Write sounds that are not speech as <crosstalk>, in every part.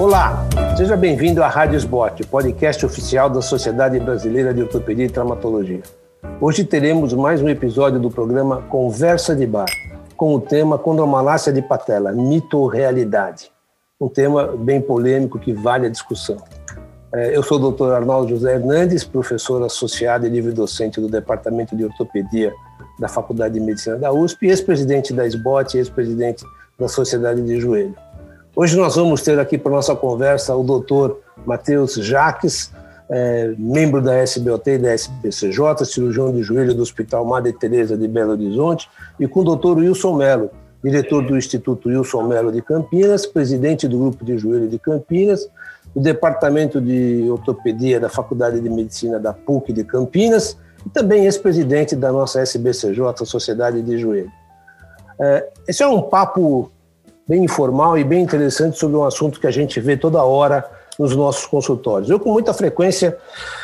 Olá, seja bem-vindo à Rádio Sbot, podcast oficial da Sociedade Brasileira de Ortopedia e Traumatologia. Hoje teremos mais um episódio do programa Conversa de Bar, com o tema Condromalácia de patela, mito ou realidade. Um tema bem polêmico que vale a discussão. É, eu sou o Dr. Arnaldo José Hernandes, professor associado e livre-docente do Departamento de Ortopedia da Faculdade de Medicina da USP, ex-presidente da SBOT e ex-presidente da Sociedade de Joelho. Hoje nós vamos ter aqui para nossa conversa o doutor Matheus Jaques, é, membro da SBOT e da SBCJ, cirurgião de joelho do Hospital Madre Teresa de Belo Horizonte, e com o doutor Wilson Melo, diretor do Instituto Wilson Melo de Campinas, presidente do Grupo de Joelho de Campinas, do Departamento de Ortopedia da Faculdade de Medicina da PUC de Campinas e também ex-presidente da nossa SBCJ, Sociedade de Joelho. É, esse é um papo bem informal e bem interessante sobre um assunto que a gente vê toda hora nos nossos consultórios. Eu, com muita frequência,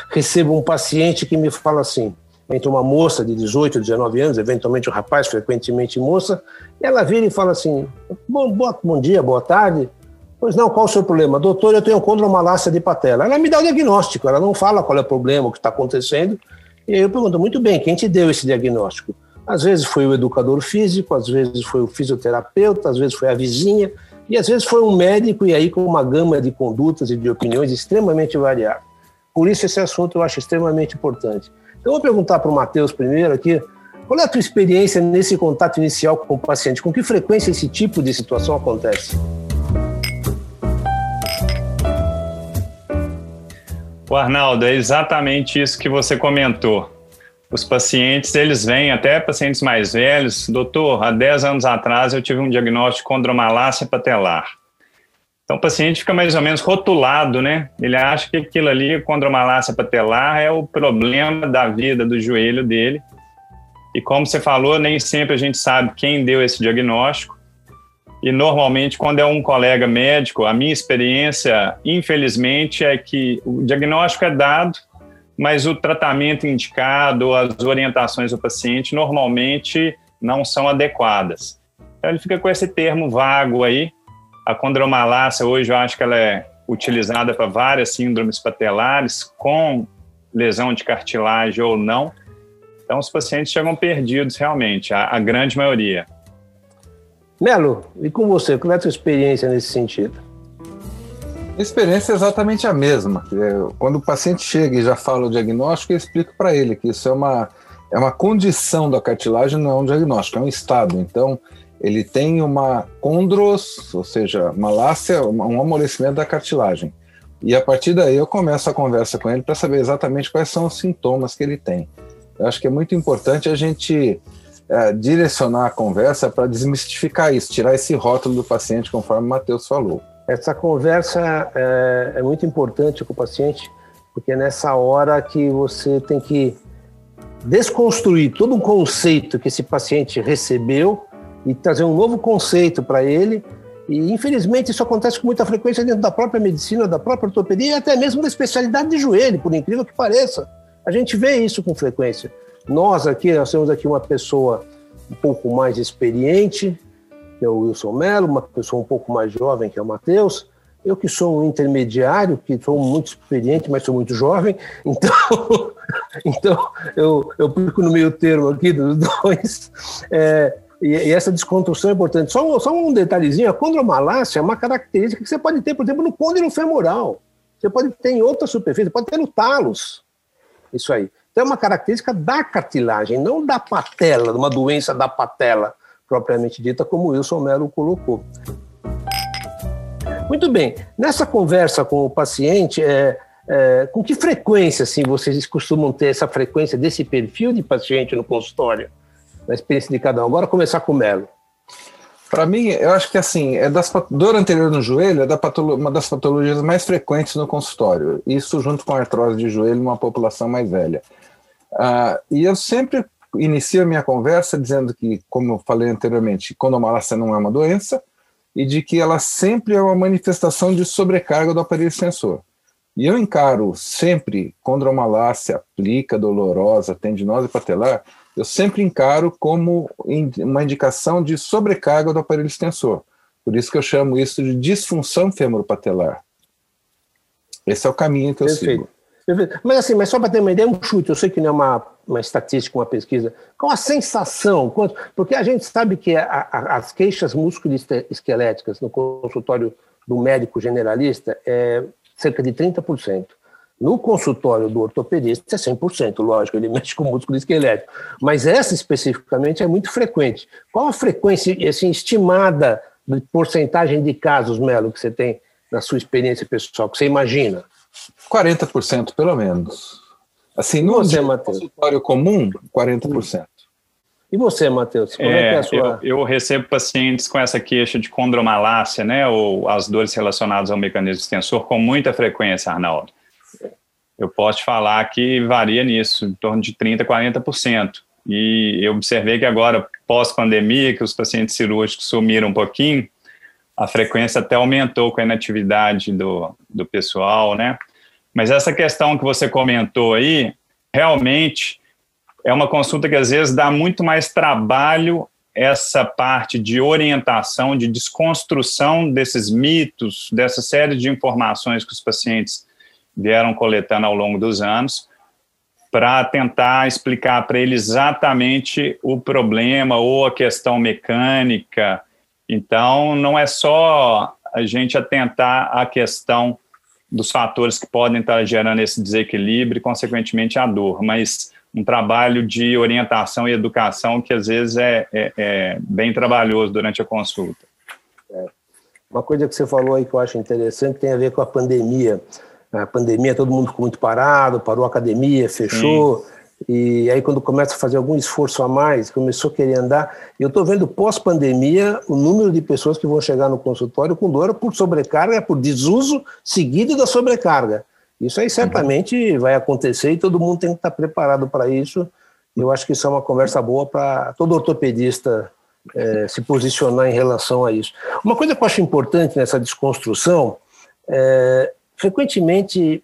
recebo um paciente que me fala assim: entre uma moça de 18, 19 anos, eventualmente um rapaz, frequentemente moça, e ela vira e fala assim: bom, bom dia, boa tarde. Pois não, qual o seu problema? Doutor, eu tenho condromalácia de patela. Ela me dá o diagnóstico, ela não fala qual é o problema, o que está acontecendo. E aí eu pergunto, muito bem, quem te deu esse diagnóstico? Às vezes foi o educador físico, às vezes foi o fisioterapeuta, às vezes foi a vizinha, e às vezes foi um médico, e aí com uma gama de condutas e de opiniões extremamente variável. Por isso esse assunto eu acho extremamente importante. Então eu vou perguntar para o Matheus primeiro aqui, qual é a tua experiência nesse contato inicial com o paciente? Com que frequência esse tipo de situação acontece? O Arnaldo, é exatamente isso que você comentou os pacientes, eles vêm até pacientes mais velhos, doutor, há 10 anos atrás eu tive um diagnóstico de condromalácia patelar. Então o paciente fica mais ou menos rotulado, né? Ele acha que aquilo ali, condromalácia patelar, é o problema da vida do joelho dele. E como você falou, nem sempre a gente sabe quem deu esse diagnóstico. E normalmente, quando é um colega médico, a minha experiência, infelizmente, é que o diagnóstico é dado, mas o tratamento indicado, as orientações do paciente normalmente não são adequadas. Então ele fica com esse termo vago aí. A condromalácia hoje eu acho que ela é utilizada para várias síndromes patelares com lesão de cartilagem ou não. Então os pacientes chegam perdidos realmente, a, a grande maioria. Melo, e com você, qual é a sua experiência nesse sentido? A experiência é exatamente a mesma. É, quando o paciente chega e já fala o diagnóstico, eu explico para ele que isso é uma, é uma condição da cartilagem, não é um diagnóstico, é um estado. Então, ele tem uma condros, ou seja, malácia, um amolecimento da cartilagem. E a partir daí eu começo a conversa com ele para saber exatamente quais são os sintomas que ele tem. Eu acho que é muito importante a gente é, direcionar a conversa para desmistificar isso, tirar esse rótulo do paciente, conforme o Matheus falou. Essa conversa é, é muito importante com o paciente, porque é nessa hora que você tem que desconstruir todo um conceito que esse paciente recebeu e trazer um novo conceito para ele. E infelizmente isso acontece com muita frequência dentro da própria medicina, da própria ortopedia e até mesmo da especialidade de joelho, por incrível que pareça. A gente vê isso com frequência. Nós aqui, nós temos aqui uma pessoa um pouco mais experiente, que é o Wilson Mello, uma pessoa um pouco mais jovem, que é o Matheus, eu que sou um intermediário, que sou muito experiente, mas sou muito jovem, então, <laughs> então eu, eu fico no meio termo aqui dos dois, é, e, e, essa desconstrução é importante. Só, só um detalhezinho, a condromalácia é uma característica que você pode ter, por exemplo, no côndilo femoral, você pode ter em outra superfície, pode ter no talos, isso aí. Então é uma característica da cartilagem, não da patela, de uma doença da patela propriamente dita, como Wilson Mello colocou. Muito bem, nessa conversa com o paciente, é, é, com que frequência assim, vocês costumam ter essa frequência desse perfil de paciente no consultório? Na experiência de cada um. Agora começar com o Melo. Para mim, eu acho que assim, é das, dor anterior no joelho é da uma das patologias mais frequentes no consultório. Isso junto com a artrose de joelho numa população mais velha. Uh, e eu sempre inicio minha conversa dizendo que, como eu falei anteriormente, condomalácia não é uma doença e de que ela sempre é uma manifestação de sobrecarga do aparelho sensor. E eu encaro sempre condromalácia plica, dolorosa, tendinosa e patelar, eu sempre encaro como uma indicação de sobrecarga do aparelho extensor. Por isso que eu chamo isso de disfunção femoropatelar. Esse é o caminho que eu Perfeito. sigo. Perfeito. Mas assim, mas só para ter uma ideia, um chute, eu sei que não é uma, uma estatística, uma pesquisa, qual a sensação? Quanto, porque a gente sabe que a, a, as queixas musculoesqueléticas no consultório do médico generalista é cerca de 30%. No consultório do ortopedista é 100%, lógico, ele <laughs> mexe com músculo esquelético. Mas essa especificamente é muito frequente. Qual a frequência assim, estimada de porcentagem de casos, Melo, que você tem na sua experiência pessoal, que você imagina? 40% pelo menos. Assim, no você, consultório comum, 40%. E você, Matheus? Como é, é, que é a sua... eu, eu, recebo pacientes com essa queixa de condromalácia, né, ou as dores relacionadas ao mecanismo extensor, com muita frequência, Arnaldo. Eu posso te falar que varia nisso, em torno de 30%, 40%. E eu observei que agora, pós-pandemia, que os pacientes cirúrgicos sumiram um pouquinho, a frequência até aumentou com a inatividade do, do pessoal, né? Mas essa questão que você comentou aí, realmente é uma consulta que às vezes dá muito mais trabalho essa parte de orientação, de desconstrução desses mitos, dessa série de informações que os pacientes vieram coletando ao longo dos anos, para tentar explicar para ele exatamente o problema ou a questão mecânica. Então, não é só a gente atentar à questão dos fatores que podem estar gerando esse desequilíbrio e, consequentemente, a dor, mas um trabalho de orientação e educação que às vezes é, é, é bem trabalhoso durante a consulta. É. Uma coisa que você falou aí que eu acho interessante tem a ver com a pandemia. A pandemia, todo mundo ficou muito parado, parou a academia, fechou. Sim. E aí, quando começa a fazer algum esforço a mais, começou a querer andar. Eu estou vendo pós-pandemia o número de pessoas que vão chegar no consultório com dor por sobrecarga, por desuso seguido da sobrecarga. Isso aí certamente vai acontecer e todo mundo tem que estar preparado para isso. Eu acho que isso é uma conversa boa para todo ortopedista é, se posicionar em relação a isso. Uma coisa que eu acho importante nessa desconstrução, é, frequentemente,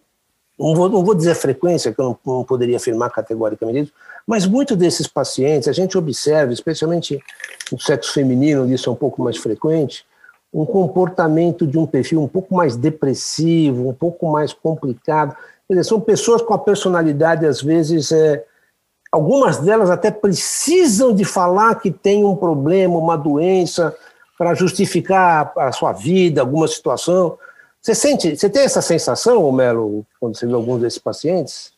não vou, não vou dizer frequência, que eu não, não poderia afirmar categoricamente isso, mas muitos desses pacientes, a gente observa, especialmente no sexo feminino, isso é um pouco mais frequente, um comportamento de um perfil um pouco mais depressivo, um pouco mais complicado. Quer dizer, são pessoas com a personalidade, às vezes, é, algumas delas até precisam de falar que tem um problema, uma doença, para justificar a sua vida, alguma situação. Você sente, você tem essa sensação, Melo, quando você vê alguns desses pacientes?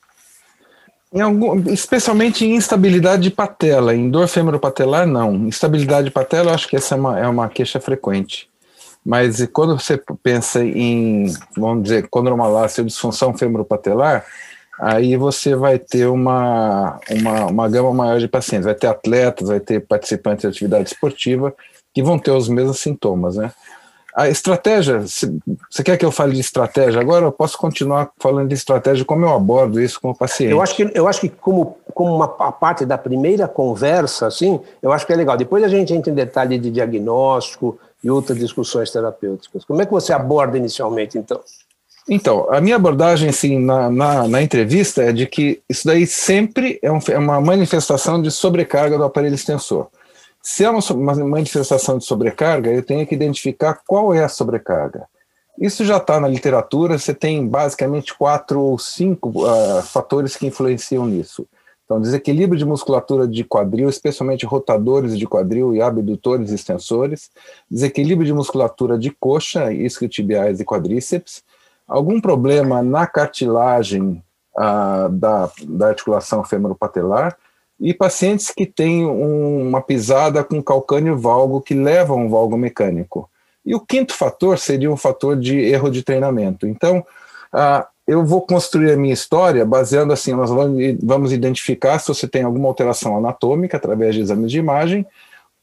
Em algum, especialmente em instabilidade de patela, em dor femoropatelar, não. Instabilidade de patela, eu acho que essa é uma, é uma queixa frequente. Mas quando você pensa em, vamos dizer, condromalácia ou disfunção femoropatelar, aí você vai ter uma, uma, uma gama maior de pacientes. Vai ter atletas, vai ter participantes de atividade esportiva que vão ter os mesmos sintomas, né? A estratégia, você quer que eu fale de estratégia agora? Eu posso continuar falando de estratégia, como eu abordo isso com o paciente. Eu acho que, eu acho que como, como uma a parte da primeira conversa, assim, eu acho que é legal. Depois a gente entra em detalhe de diagnóstico, e outras discussões terapêuticas. Como é que você aborda inicialmente, então? Então, a minha abordagem assim, na, na, na entrevista é de que isso daí sempre é, um, é, uma manifestação de sobrecarga do aparelho extensor. Se é uma, uma manifestação de sobrecarga, eu tenho que identificar qual é a sobrecarga. Isso já está na literatura, você tem basicamente quatro ou cinco uh, fatores que influenciam nisso. Então, desequilíbrio de musculatura de quadril, especialmente rotadores de quadril e abdutores e extensores, desequilíbrio de musculatura de coxa, isquiotibiais e quadríceps, algum problema na cartilagem ah, da, da articulação femoropatelar e pacientes que têm um, uma pisada com calcânio valgo que leva a um valgo mecânico. E o quinto fator seria um fator de erro de treinamento. Então, ah, eu vou construir a minha história baseando assim, nós vamos identificar se você tem alguma alteração anatômica através de exames de imagem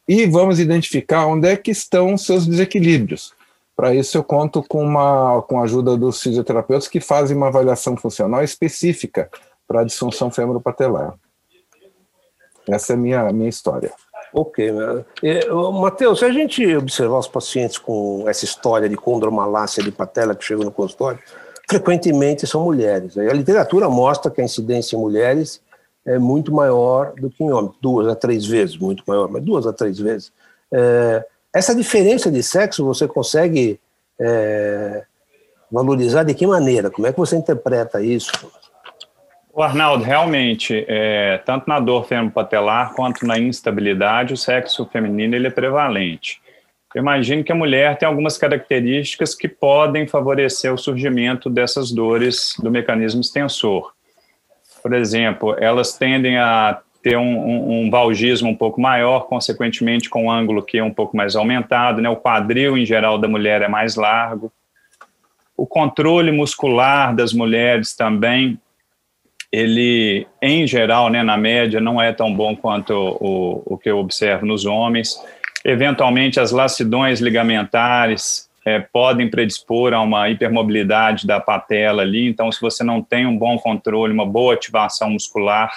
e vamos identificar onde é que estão os seus desequilíbrios. Para isso eu conto com, uma, com a ajuda dos fisioterapeutas que fazem uma avaliação funcional específica para a disfunção femoropatelar. Essa é a minha, minha história. Ok. Matheus, se a gente observar os pacientes com essa história de condromalácia de patela que chegam no consultório, frequentemente são mulheres. A literatura mostra que a incidência em mulheres é muito maior do que em homens, duas a três vezes, muito maior, mas duas a três vezes. É, essa diferença de sexo você consegue é, valorizar de que maneira? Como é que você interpreta isso? O Arnaldo, realmente, é, tanto na dor femopatelar quanto na instabilidade, o sexo feminino ele é prevalente. Eu imagino que a mulher tem algumas características que podem favorecer o surgimento dessas dores do mecanismo extensor. Por exemplo, elas tendem a ter um, um, um, valgismo um pouco maior, consequentemente com um ângulo que é um pouco mais aumentado, né? O quadril em geral da mulher é mais largo. O controle muscular das mulheres também, ele em geral, né, na média, não é tão bom quanto o, o que eu observo nos homens. Eventualmente, as lacidões ligamentares é, podem predispor a uma hipermobilidade da patela ali. Então, se você não tem um bom controle, uma boa ativação muscular,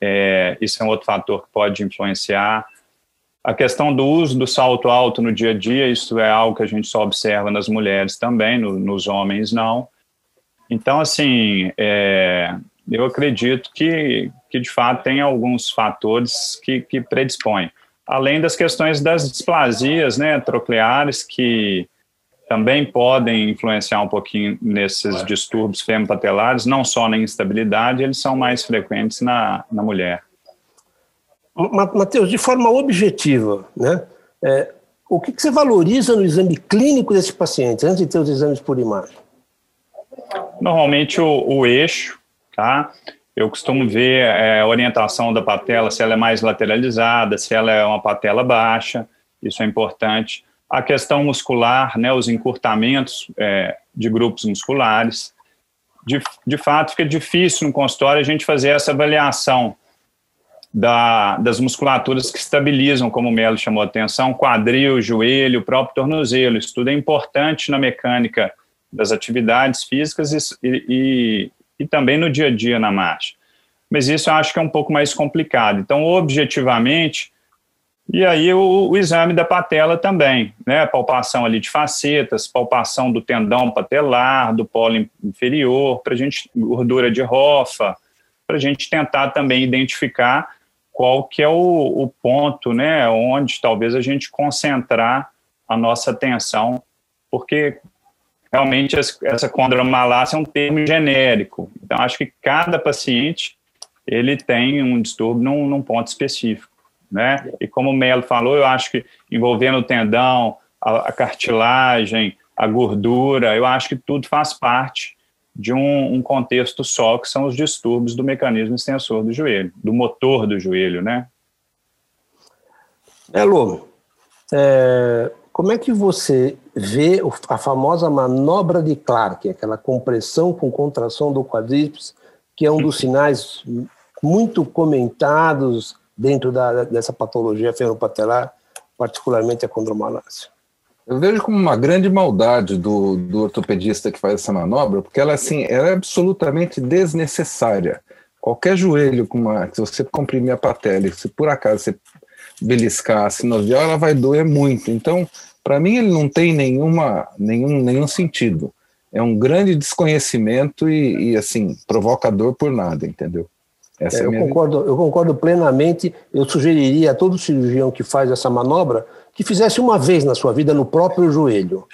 é, isso é um outro fator que pode influenciar. A questão do uso do salto alto no dia a dia, isso é algo que a gente só observa nas mulheres também, no, nos homens não. Então, assim, é, eu acredito que, que de fato tem alguns fatores que, que predispõem. Além das questões das displasias né, trocleares, que também podem influenciar um pouquinho nesses distúrbios femopatelares, não só na instabilidade, eles são mais frequentes na, na mulher. Matheus, de forma objetiva, né, é, o que, que, você valoriza no exame clínico desse paciente, antes de ter os exames por imagem? Normalmente o, o eixo, tá? Eu costumo ver é, a orientação da patela, se ela é mais lateralizada, se ela é uma patela baixa, isso é importante a questão muscular, né, os encurtamentos é, de grupos musculares. De, de fato, fica difícil no consultório a gente fazer essa avaliação da, das musculaturas que estabilizam, como o Melo chamou a atenção, quadril, joelho, próprio tornozelo. Isso tudo é importante na mecânica das atividades físicas e, e, e também no dia a dia na marcha. Mas isso eu acho que é um pouco mais complicado. Então, objetivamente, e aí o, o, exame da patela também, né? Palpação ali de facetas, palpação do tendão patelar, do polo inferior, para a gente gordura de rofa, para a gente tentar também identificar qual que é o, o, ponto, né? Onde talvez a gente concentrar a nossa atenção, porque realmente essa condromalácia é um termo genérico. Então acho que cada paciente ele tem um distúrbio num, num ponto específico né? E como o Melo falou, eu acho que envolvendo o tendão, a, a cartilagem, a gordura, eu acho que tudo faz parte de um, um, contexto só, que são os distúrbios do mecanismo extensor do joelho, do motor do joelho, né? Elo, é, como é que você vê a famosa manobra de Clark, aquela compressão com contração do quadríceps, que é um dos sinais muito comentados dentro da, dessa patologia fenopatelar, particularmente a condromalácia. Eu vejo como uma grande maldade do, do ortopedista que faz essa manobra, porque ela, assim, ela é absolutamente desnecessária. Qualquer joelho, uma, se você comprimir a patela se por acaso você beliscar a sinovial, ela vai doer muito. Então, para mim, ele não tem nenhuma, nenhum, nenhum sentido. É um grande desconhecimento e, e assim, provocador por nada, entendeu? Essa é, eu, concordo, eu concordo plenamente. Eu sugeriria a todo cirurgião que faz essa manobra que fizesse uma vez na sua vida no próprio joelho.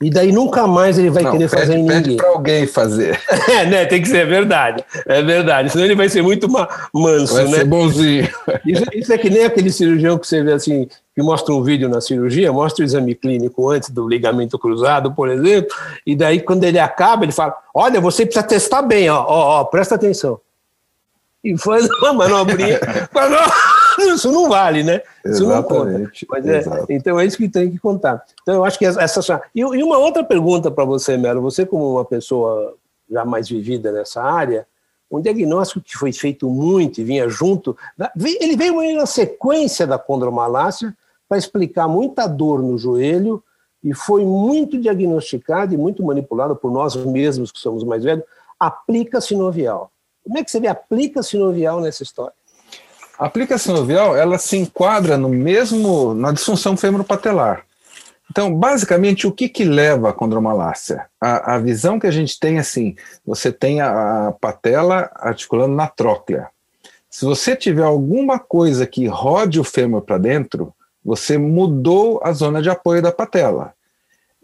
E daí nunca mais ele vai Não, querer pede, fazer em ninguém. Pede para alguém fazer. <laughs> é, né? Tem que ser verdade. É verdade. Senão ele vai ser muito manso, vai né? Ser bonzinho. <laughs> Isso, isso, é que nem aquele cirurgião que você vê assim, que mostra um vídeo na cirurgia, mostra o exame clínico antes do ligamento cruzado, por exemplo, e daí quando ele acaba, ele fala: Olha, você precisa testar bem, ó, ó, ó presta atenção e faz uma manobrinha. isso não vale, né? Isso Exatamente, não conta. É, então é isso que tem que contar. Então eu acho que essa. E, e uma outra pergunta para você, Melo. Você, como uma pessoa já mais vivida nessa área, um diagnóstico que foi feito muito e vinha junto, ele veio na sequência da condromalácia para explicar muita dor no joelho e foi muito diagnosticado e muito manipulado por nós mesmos que somos mais velhos, aplica sinovial. Como é que você vê aplica sinovial nessa história? A aplica sinovial, ela se enquadra no mesmo, na disfunção femoropatelar. Então, basicamente, o que, que leva à condromalácia? A, a visão que a gente tem, assim, você tem a, a patela articulando na tróclea. Se você tiver alguma coisa que rode o fêmur para dentro, você mudou a zona de apoio da patela.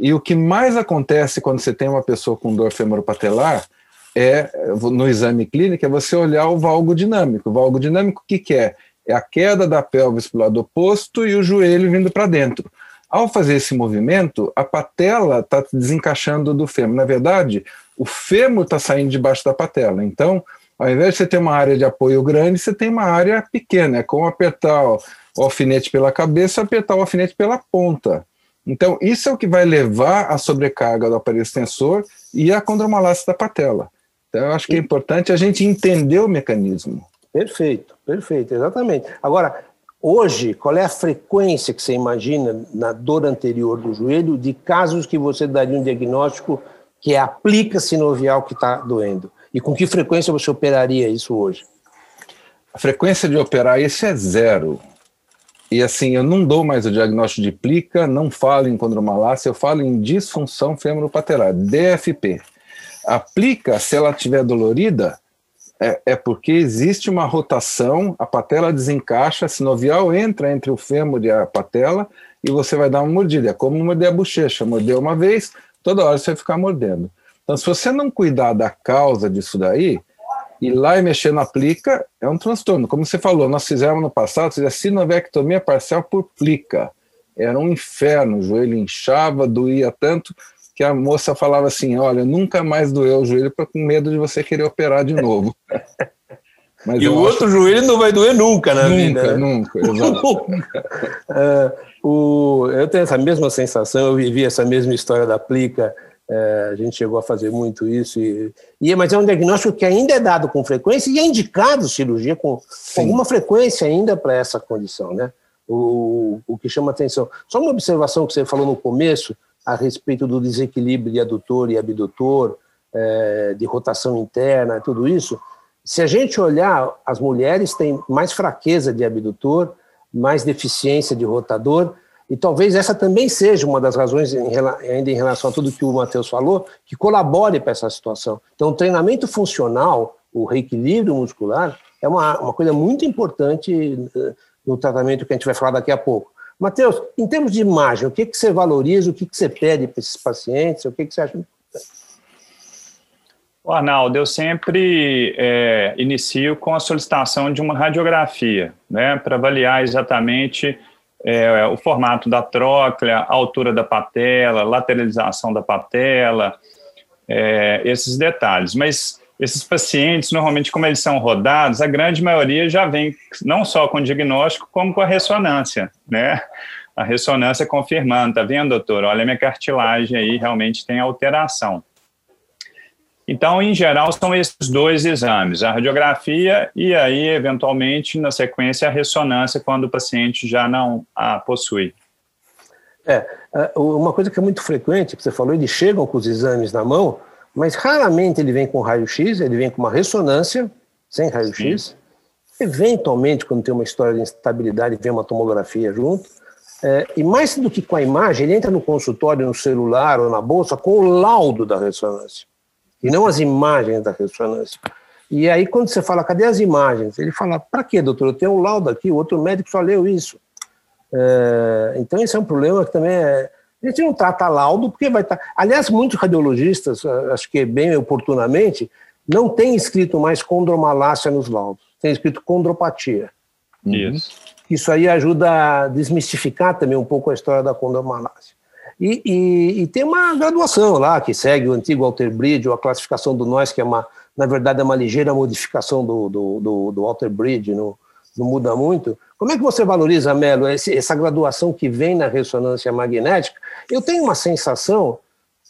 E o que mais acontece quando você tem uma pessoa com dor femoropatelar é, no exame clínico, é você olhar o valgo dinâmico. O valgo dinâmico, o que, que é? É a queda da pelvis para o lado oposto e o joelho vindo para dentro. Ao fazer esse movimento, a patela está desencaixando do fêmur. Na verdade, o fêmur está saindo debaixo da patela. Então, ao invés de você ter uma área de apoio grande, você tem uma área pequena. É como apertar o alfinete pela cabeça apertar o alfinete pela ponta. Então, isso é o que vai levar à sobrecarga do aparelho extensor e à condromalácia da patela. Então, eu acho que é importante a gente entender o mecanismo. Perfeito, perfeito, exatamente. Agora, hoje, qual é a frequência que você imagina na dor anterior do joelho de casos que você daria um diagnóstico que é a plica sinovial que está doendo? E com que frequência você operaria isso hoje? A frequência de operar isso é zero. E assim, eu não dou mais o diagnóstico de plica, não falo em condromalácia, eu falo em disfunção femoropatelar, DFP. A plica, se ela estiver dolorida, é, é, porque existe uma rotação, a patela desencaixa, a sinovial entra entre o fêmur e a patela e você vai dar uma mordida. É como morder a bochecha, morder uma vez, toda hora você vai ficar mordendo. Então, se você não cuidar da causa disso daí, ir lá e mexer na plica é um transtorno. Como você falou, nós fizemos no passado, a sinovectomia parcial por plica. Era um inferno, o joelho inchava, doía tanto que a moça falava assim: Olha, nunca mais doeu o joelho com medo de você querer operar de novo. <laughs> Mas e o outro joelho não vai doer nunca na nunca, vida. Né? Nunca, <laughs> nunca. uh, o, eu tenho essa mesma sensação, eu vivi essa mesma história da plica é, a gente chegou a fazer muito isso, e, e, mas é um diagnóstico que ainda é dado com frequência e é indicado cirurgia com, com alguma frequência ainda para essa condição, né? O, o que chama atenção. Só uma observação que você falou no começo a respeito do desequilíbrio de adutor e abdutor, é, de rotação interna, tudo isso. Se a gente olhar, as mulheres têm mais fraqueza de abdutor, mais deficiência de rotador, e talvez essa também seja uma das razões, em, ainda em relação a tudo que o Matheus falou, que colabore para essa situação. Então, o treinamento funcional, o reequilíbrio muscular, é uma, uma coisa muito importante eh, no tratamento que a gente vai falar daqui a pouco. Matheus, em termos de imagem, o que, que você valoriza, o que, que você pede para esses pacientes, o que, que você acha importante? Arnaldo, eu sempre é, inicio com a solicitação de uma radiografia, né, para avaliar exatamente é, o formato da tróclea, a altura da patela, lateralização da patela, é, esses detalhes. Mas esses pacientes, normalmente, como eles são rodados, a grande maioria já vem não só com diagnóstico, como com a ressonância, né? A ressonância confirmando, tá vendo, doutor? Olha, minha cartilagem aí realmente tem alteração. Então, em geral, são esses dois exames, a radiografia e aí, eventualmente, na sequência, a ressonância, quando o paciente já não a possui. É, é uma coisa que é muito frequente, que você falou, eles chegam com os exames na mão, mas raramente ele vem com raio-x, ele vem com uma ressonância, sem raio-x. Eventualmente, quando tem uma história de instabilidade, vem uma tomografia junto. É, e mais do que com a imagem, ele entra no consultório, no celular ou na bolsa, com o laudo da ressonância e não as imagens da ressonância. E aí, quando você fala, cadê as imagens? Ele fala, para quê, doutor? Eu tenho um laudo aqui, o outro médico só leu isso. É, então, esse é um problema que também é. A gente não trata laudo, porque vai estar. Tá, aliás, muitos radiologistas, acho que bem oportunamente, não tem escrito mais condromalácia nos laudos, tem escrito condropatia. Isso. Isso aí ajuda a desmistificar também um pouco a história da condromalácia. E, e, e, tem uma graduação lá que segue o antigo Alter Bridge, ou a classificação do nós, que é uma, na verdade, é uma ligeira modificação do, do, do, do Alter Bridge, não, não muda muito. Como é que você valoriza, Melo, essa graduação que vem na ressonância magnética? Eu tenho uma sensação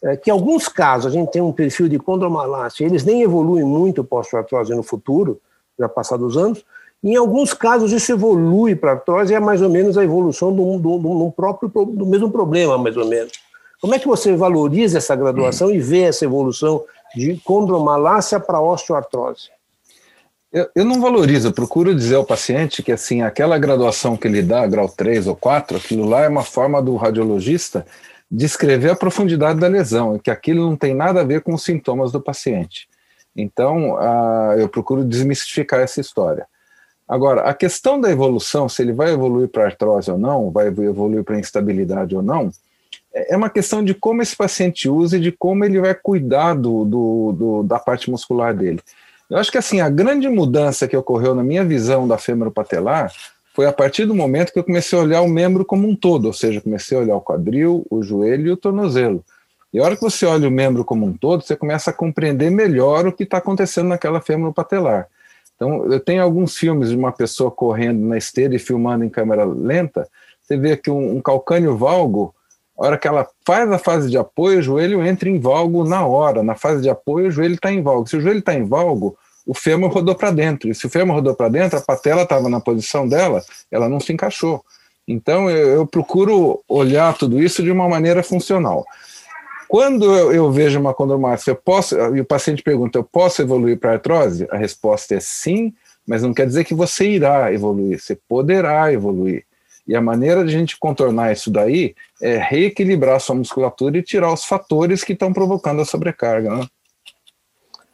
é, que, em alguns casos, a gente tem um perfil de condromalácia, eles nem evoluem muito pós-artrose no futuro, já passados anos, em alguns casos, isso evolui para artrose é mais ou menos a evolução do, do, do, próprio, do mesmo problema, mais ou menos. Como é que você valoriza essa graduação e vê essa evolução de condromalácia para osteoartrose? Eu, eu, não valorizo, eu procuro dizer ao paciente que assim aquela graduação que ele dá, grau 3 ou 4, aquilo lá é uma forma do radiologista descrever a profundidade da lesão, que aquilo não tem nada a ver com os sintomas do paciente. Então, eu procuro desmistificar essa história. Agora, a questão da evolução, se ele vai evoluir para artrose ou não, vai evoluir para instabilidade ou não, é uma questão de como esse paciente usa e de como ele vai cuidar do, do, do, da parte muscular dele. Eu acho que assim, a grande mudança que ocorreu na minha visão da fêmur patelar foi a partir do momento que eu comecei a olhar o membro como um todo, ou seja, comecei a olhar o quadril, o joelho e o tornozelo. E a hora que você olha o membro como um todo, você começa a compreender melhor o que está acontecendo naquela fêmur patelar. Então, eu tenho alguns filmes de uma pessoa correndo na esteira e filmando em câmera lenta. Você vê que um, um calcânio valgo, a hora que ela faz a fase de apoio, o joelho entra em valgo na hora. Na fase de apoio, o joelho está em valgo. Se o joelho está em valgo, o fêmur rodou para dentro. E se o fêmur rodou para dentro, a patela estava na posição dela, ela não se encaixou. Então, eu, eu procuro olhar tudo isso de uma maneira funcional. Quando eu, eu vejo uma condromalácia, eu posso, e o paciente pergunta, eu posso evoluir para artrose? A resposta é sim, mas não quer dizer que você irá evoluir, você poderá evoluir. E a maneira de a gente contornar isso daí é reequilibrar a sua musculatura e tirar os fatores que estão provocando a sobrecarga. Né?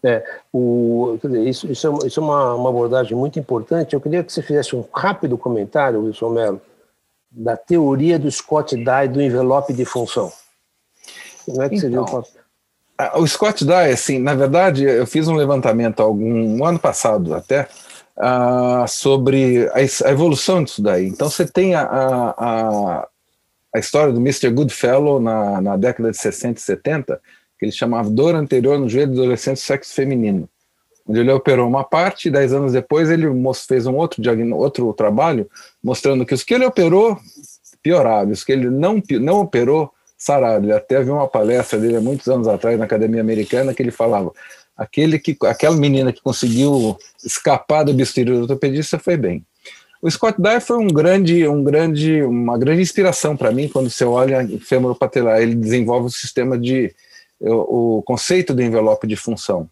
É, o, dizer, isso, isso, é, isso é uma, uma, abordagem muito importante. Eu queria que você fizesse um rápido comentário, Wilson Mello, da teoria do Scott Dye do envelope de função. Como é que então, você viu o... o Scott Dye, assim, na verdade, eu fiz um levantamento algum um ano passado até uh, sobre a, a, evolução disso daí. Então você tem a, a, a história do Mr. Goodfellow na, na década de 60 e 70, que ele chamava dor anterior no joelho do adolescente sexo feminino, onde ele operou uma parte e dez anos depois ele fez um outro, outro trabalho mostrando que os que ele operou pioraram, os que ele não, não operou sararam. Ele até viu uma palestra dele há muitos anos atrás na Academia Americana que ele falava aquele que, aquela menina que conseguiu escapar do bisturi do ortopedista foi bem. O Scott Dyer foi um grande, um grande, uma grande inspiração para mim quando você olha o fêmur patelar. Ele desenvolve o sistema de o, o conceito do envelope de função.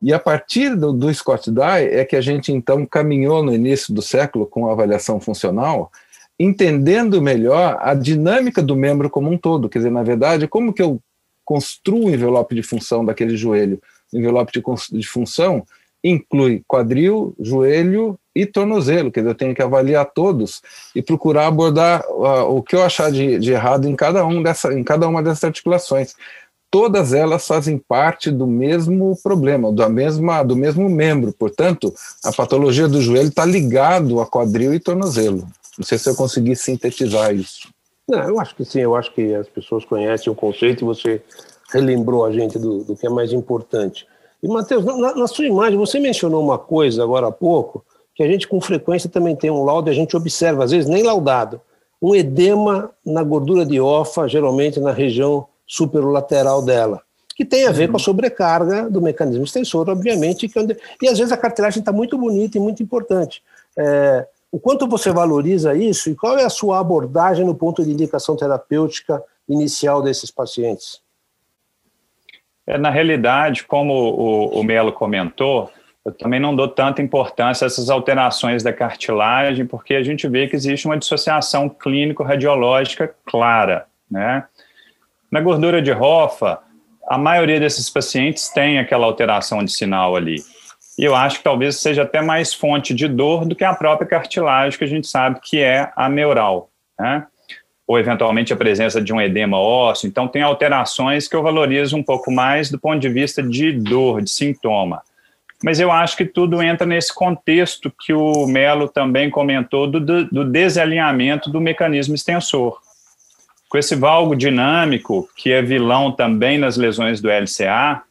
E a partir do, do Scott Dye é que a gente então caminhou no início do século com a avaliação funcional, entendendo melhor a dinâmica do membro como um todo. Quer dizer, na verdade, como que eu construo o envelope de função daquele joelho? Envelope de, de função inclui quadril, joelho e tornozelo, quer dizer, eu tenho que avaliar todos e procurar abordar uh, o que eu achar de, de, errado em cada, um dessa, em cada uma dessas articulações todas elas fazem parte do mesmo problema, da mesma, do mesmo membro. Portanto, a patologia do joelho está ligado a quadril e tornozelo. Não sei se eu consegui sintetizar isso. Não, eu acho que sim, eu acho que as pessoas conhecem o conceito e você relembrou a gente do, do que é mais importante. E, Matheus, na, na, sua imagem, você mencionou uma coisa agora há pouco, que a gente com frequência também tem um laudo e a gente observa, às vezes nem laudado, um edema na gordura de ofa, geralmente na região superolateral dela, que tem a ver uhum. com a sobrecarga do mecanismo extensor, obviamente, que, e às vezes a cartilagem está muito bonita e muito importante. É, o quanto você valoriza isso e qual é a sua abordagem no ponto de indicação terapêutica inicial desses pacientes? É, na realidade, como o, o Melo comentou, eu também não dou tanta importância a essas alterações da cartilagem, porque a gente vê que existe uma dissociação clínico-radiológica clara, né? Na gordura de rofa, a maioria desses pacientes tem aquela alteração de sinal ali. E eu acho que talvez seja até mais fonte de dor do que a própria cartilagem, que a gente sabe que é a neural, né? Ou eventualmente a presença de um edema ósseo. Então, tem alterações que eu valorizo um pouco mais do ponto de vista de dor, de sintoma. Mas eu acho que tudo entra nesse contexto que o Melo também comentou do, do desalinhamento do mecanismo extensor com esse valgo dinâmico, que é vilão também nas lesões do LCA,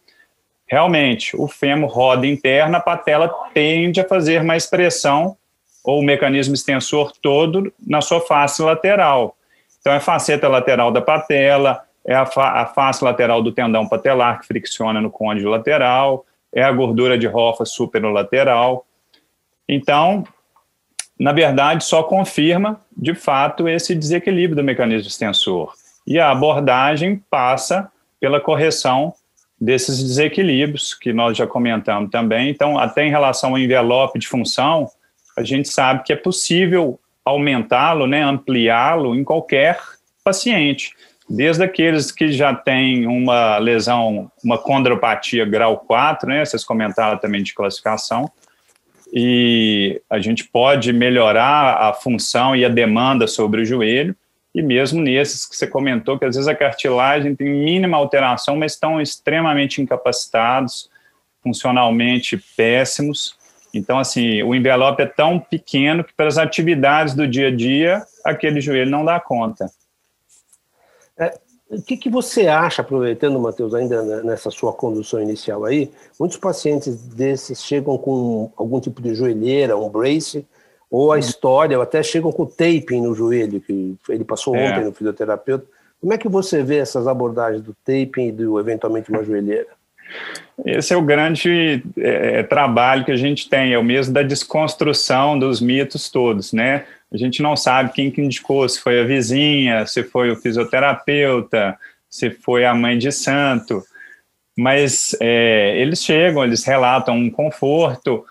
realmente o fêmur roda interna, a patela tende a fazer mais pressão, ou o mecanismo extensor todo, na sua face lateral. Então, é a faceta lateral da patela, é a, fa a face lateral do tendão patelar, que fricciona no côndilo lateral, é a gordura de rofa superolateral. Então, na verdade, só confirma, de fato, esse desequilíbrio do mecanismo extensor. E a abordagem passa pela correção desses desequilíbrios, que nós já comentamos também. Então, até em relação ao envelope de função, a gente sabe que é possível aumentá-lo, né, ampliá-lo em qualquer paciente, desde aqueles que já têm uma lesão, uma condropatia grau 4, né, vocês comentaram também de classificação, e a gente pode melhorar a função e a demanda sobre o joelho e mesmo nesses que você comentou, que às vezes a cartilagem tem mínima alteração, mas estão extremamente incapacitados, funcionalmente péssimos. Então, assim, o envelope é tão pequeno que para as atividades do dia a dia, aquele joelho não dá conta. É, o que, que você acha, aproveitando, Matheus, ainda nessa sua condução inicial aí, muitos pacientes desses chegam com algum tipo de joelheira, um brace, ou a uhum. história, ou até chegam com taping no joelho, que ele passou é. ontem no fisioterapeuta. Como é que você vê essas abordagens do taping e do, eventualmente, uma <laughs> joelheira? Esse é o grande é, trabalho que a gente tem, é o mesmo da desconstrução dos mitos todos, né? A gente não sabe quem que indicou, se foi a vizinha, se foi o fisioterapeuta, se foi a mãe de santo, mas é, eles chegam, eles relatam um conforto,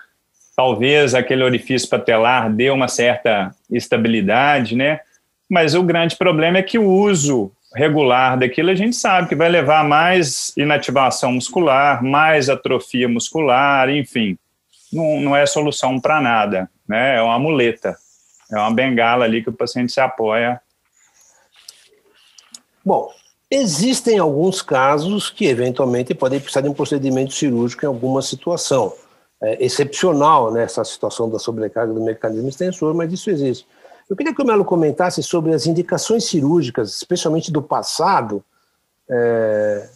talvez aquele orifício patelar dê uma certa estabilidade, né? Mas o grande problema é que o uso regular daquilo a gente sabe que vai levar mais inativação muscular, mais atrofia muscular, enfim, não, não é solução para nada, né? É uma muleta. É uma bengala ali que o paciente se apoia. Bom, existem alguns casos que eventualmente podem precisar de um procedimento cirúrgico em alguma situação. É excepcional nessa situação da sobrecarga do mecanismo extensor, mas isso existe. Eu queria que o Melo comentasse sobre as indicações cirúrgicas, especialmente do passado, é,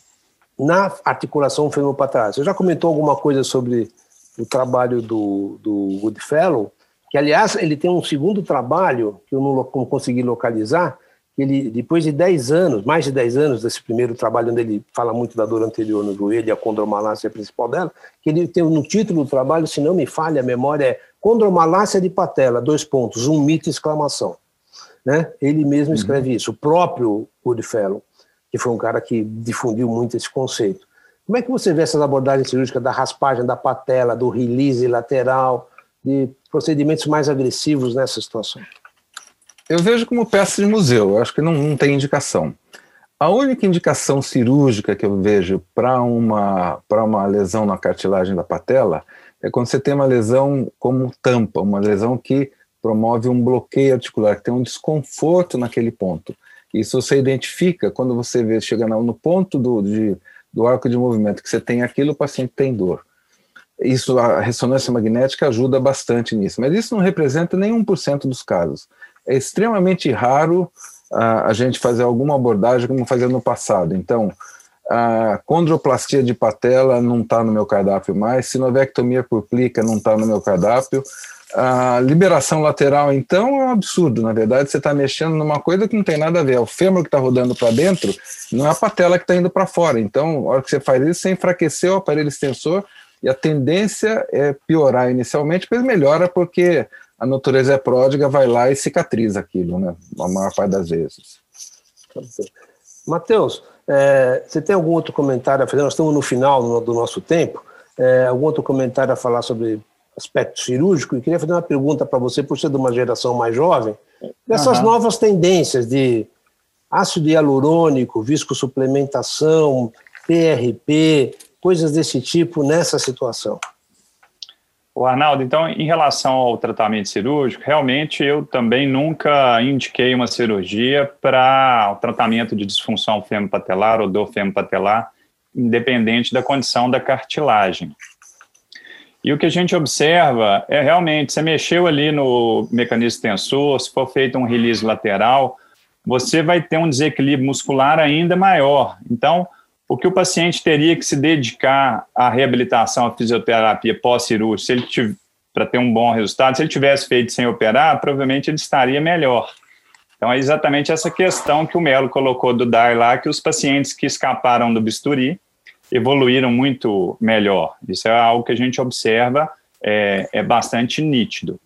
na articulação femoropatral. Você já comentou alguma coisa sobre o trabalho do, do Goodfellow, que aliás ele tem um segundo trabalho que eu não consegui localizar, ele depois de 10 anos, mais de 10 anos desse primeiro trabalho onde ele fala muito da dor anterior no joelho e a condromalácia principal dela, que ele tem no título do trabalho, se não me falha a memória, é Condromalácia de patela, dois pontos, um mito exclamação. Né? Ele mesmo escreve uhum. isso, o próprio Goodfellow, que foi um cara que difundiu muito esse conceito. Como é que você vê essas abordagens cirúrgicas da raspagem da patela, do release lateral, de procedimentos mais agressivos nessa situação? Eu vejo como peça de museu, eu acho que não, não tem indicação. A única indicação cirúrgica que eu vejo para uma, uma lesão na cartilagem da patela é quando você tem uma lesão como tampa, uma lesão que promove um bloqueio articular, que tem um desconforto naquele ponto. Isso você identifica quando você vê, chega no ponto do, de, do arco de movimento que você tem aquilo, o paciente tem dor isso a ressonância magnética ajuda bastante nisso, mas isso não representa nem 1% dos casos. É extremamente raro uh, a gente fazer alguma abordagem como fazia no passado. Então, a condroplastia de patela não está no meu cardápio mais, sinovectomia por plica não está no meu cardápio, a liberação lateral, então, é um absurdo. Na verdade, você está mexendo numa coisa que não tem nada a ver. É o fêmur que está rodando para dentro, não é a patela que está indo para fora. Então, a hora que você faz isso, você enfraqueceu o aparelho extensor e a tendência é piorar inicialmente, depois melhora porque a natureza é pródiga, vai lá e cicatriza aquilo, né? A maior parte das vezes. Matheus, é, você tem algum outro comentário a fazer? Nós estamos no final do nosso tempo. É, algum outro comentário a falar sobre aspecto cirúrgico? E queria fazer uma pergunta para você, por ser de uma geração mais jovem, dessas uhum. novas tendências de ácido hialurônico, viscosuplementação, PRP, coisas desse tipo nessa situação? O Arnaldo, então, em relação ao tratamento cirúrgico, realmente eu também nunca indiquei uma cirurgia para o tratamento de disfunção femopatelar ou dor femopatelar, independente da condição da cartilagem. E o que a gente observa é realmente, você mexeu ali no mecanismo tensor, se for feito um release lateral, você vai ter um desequilíbrio muscular ainda maior. Então, o que o paciente teria que se dedicar à reabilitação, à fisioterapia pós-cirúrgica, se ele para ter um bom resultado, se ele tivesse feito sem operar, provavelmente ele estaria melhor. Então é exatamente essa questão que o Melo colocou do DAI lá, que os pacientes que escaparam do bisturi evoluíram muito melhor. Isso é algo que a gente observa, é, é bastante nítido.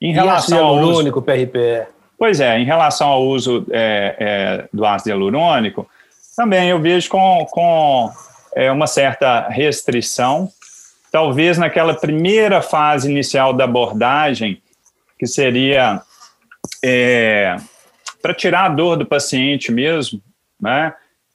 Em relação ao uso, PRPE? Pois é, em relação ao uso é, é, do ácido hialurônico, também eu vejo com, com é, uma certa restrição. Talvez naquela primeira fase inicial da abordagem, que seria é, para tirar a dor do paciente mesmo, né?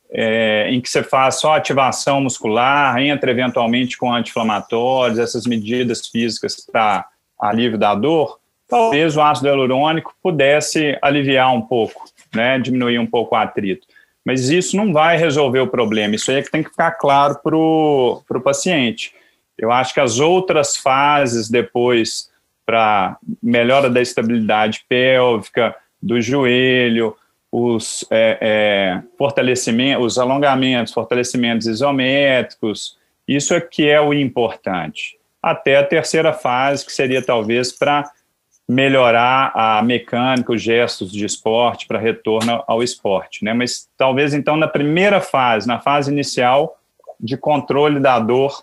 É, em que você faz só ativação muscular, entra eventualmente com anti-inflamatórios, essas medidas físicas para alívio da dor, talvez o ácido hialurônico pudesse aliviar um pouco, né, diminuir um pouco o atrito. Mas isso não vai resolver o problema, isso aí é que tem que ficar claro para o paciente. Eu acho que as outras fases depois, para melhora da estabilidade pélvica, do joelho, os é, é, fortalecimentos, os alongamentos, fortalecimentos isométricos, isso é que é o importante. Até a terceira fase, que seria talvez para melhorar a mecânica, os gestos de esporte para retorno ao esporte, né? Mas talvez então na primeira fase, na fase inicial de controle da dor,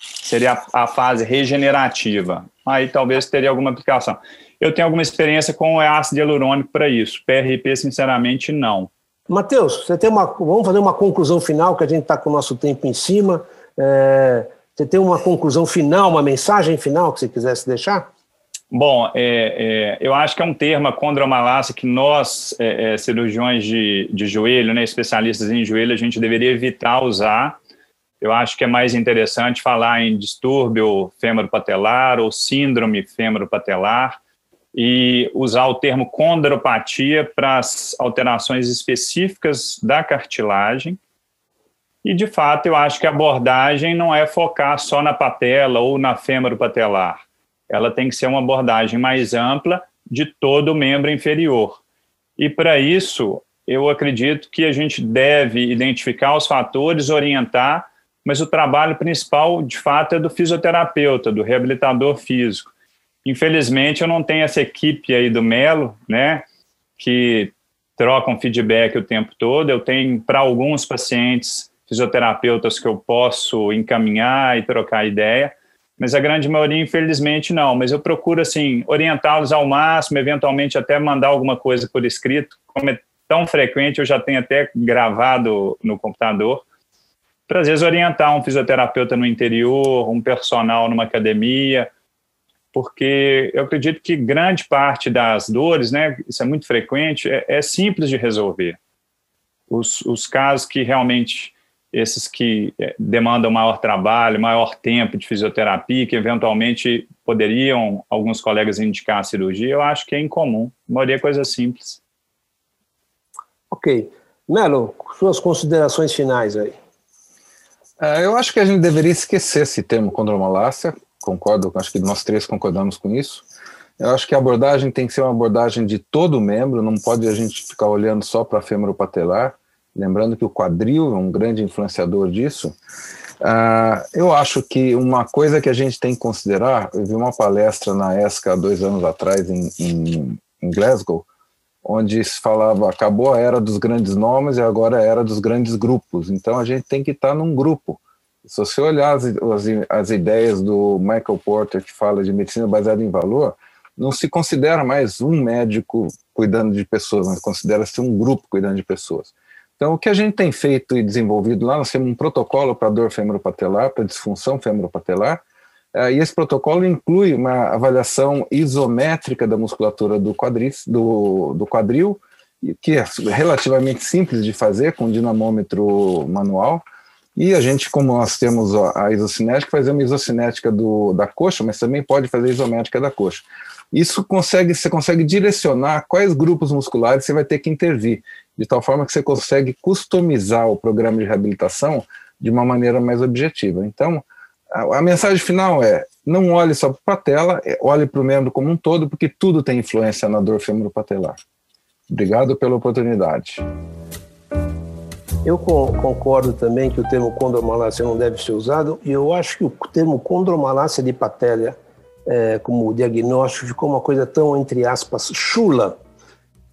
seria a, a fase regenerativa. Aí talvez teria alguma aplicação. Eu tenho alguma experiência com o ácido hialurônico para isso. PRP, sinceramente, não. Matheus, você tem uma, vamos fazer uma conclusão final, que a gente está com o nosso tempo em cima. É, você tem uma conclusão final, uma mensagem final que você quisesse deixar? Bom, é, é, eu acho que é um termo, a condromalácia, que nós, é, é, cirurgiões de, de joelho, né, especialistas em joelho, a gente deveria evitar usar. Eu acho que é mais interessante falar em distúrbio fêmoro-patelar ou síndrome fêmoro-patelar e usar o termo condropatia para as alterações específicas da cartilagem. E, de fato, eu acho que a abordagem não é focar só na patela ou na fêmoro-patelar ela tem que ser uma abordagem mais ampla de todo o membro inferior. E para isso, eu acredito que a gente deve identificar os fatores, orientar, mas o trabalho principal, de fato, é do fisioterapeuta, do reabilitador físico. Infelizmente, eu não tenho essa equipe aí do Melo, né, que trocam feedback o tempo todo. Eu tenho, para alguns pacientes, fisioterapeutas que eu posso encaminhar e trocar ideia, mas a grande maioria, infelizmente, não. Mas eu procuro, assim, orientá-los ao máximo, eventualmente até mandar alguma coisa por escrito. Como é tão frequente, eu já tenho até gravado no computador, para às vezes orientar um fisioterapeuta no interior, um personal numa academia, porque eu acredito que grande parte das dores, né, isso é muito frequente, é, é simples de resolver. Os, os casos que realmente esses que é, demandam maior trabalho, maior tempo de fisioterapia, que eventualmente poderiam alguns colegas indicar a cirurgia, eu acho que é incomum. A maioria é coisa simples. Ok. Melo, suas considerações finais aí. É, eu acho que a gente deveria esquecer esse termo condromalácia, concordo, acho que nós três concordamos com isso. Eu acho que a abordagem tem que ser uma abordagem de todo o membro, não pode a gente ficar olhando só para fêmur patelar lembrando que o quadril é um grande influenciador disso. Uh, eu acho que uma coisa que a gente tem que considerar, eu vi uma palestra na ESCA dois anos atrás em, em, em Glasgow, onde se falava acabou a era dos grandes nomes e agora é a era dos grandes grupos. Então a gente tem que estar num grupo. Se você olhar as, as, as ideias do Michael Porter, que fala de medicina baseada em valor, não se considera mais um médico cuidando de pessoas, mas considera-se um grupo cuidando de pessoas. Então, o que a gente tem feito e desenvolvido lá, nós temos um protocolo para dor femoropatelar, para disfunção femoropatelar, uh, e esse protocolo inclui uma avaliação isométrica da musculatura do, quadris, do, do quadril, que é relativamente simples de fazer com dinamômetro manual, e a gente, como nós temos a isocinética, fazemos isocinética do, da coxa, mas também pode fazer isométrica da coxa. Isso consegue, você consegue direcionar quais grupos musculares você vai ter que intervir de tal forma que você consegue customizar o programa de reabilitação de uma maneira mais objetiva. Então, a, a mensagem final é: não olhe só para a tela, é, olhe para o membro como um todo, porque tudo tem influência na dor femoropatelar. Obrigado pela oportunidade. Eu concordo também que o termo condromalácia não deve ser usado, e eu acho que o termo condromalácia de patelia, é, como diagnóstico, ficou uma coisa tão, entre aspas, chula,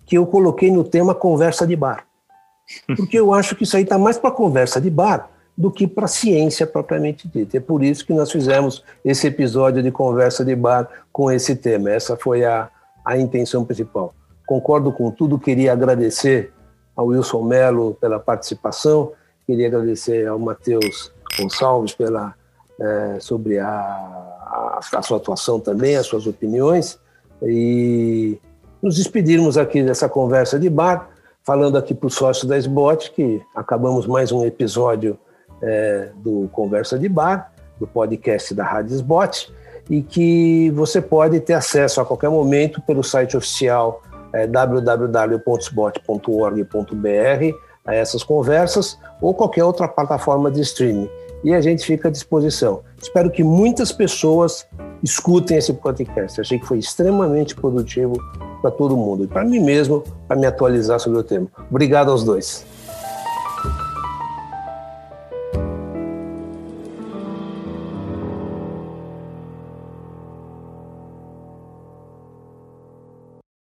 que eu coloquei no tema conversa de bar. <laughs> Porque eu acho que isso aí está mais para conversa de bar do que para ciência propriamente dita. É por isso que nós fizemos esse episódio de conversa de bar com esse tema. Essa foi a, a intenção principal. Concordo com tudo, queria agradecer ao Wilson Melo pela participação, queria agradecer ao Matheus Gonçalves pela, é, sobre a, a, a sua atuação também, as suas opiniões, e nos despedirmos aqui dessa conversa de bar, falando aqui para o sócio da SBOT que acabamos mais um episódio é, do Conversa de Bar, do podcast da Rádio SBOT, e que você pode ter acesso a qualquer momento pelo site oficial é, www.spot.org.br a essas conversas ou qualquer outra plataforma de streaming. E a gente fica à disposição. Espero que muitas pessoas escutem esse podcast. Achei que foi extremamente produtivo para todo mundo e para mim mesmo, para me atualizar sobre o tema. Obrigado aos dois.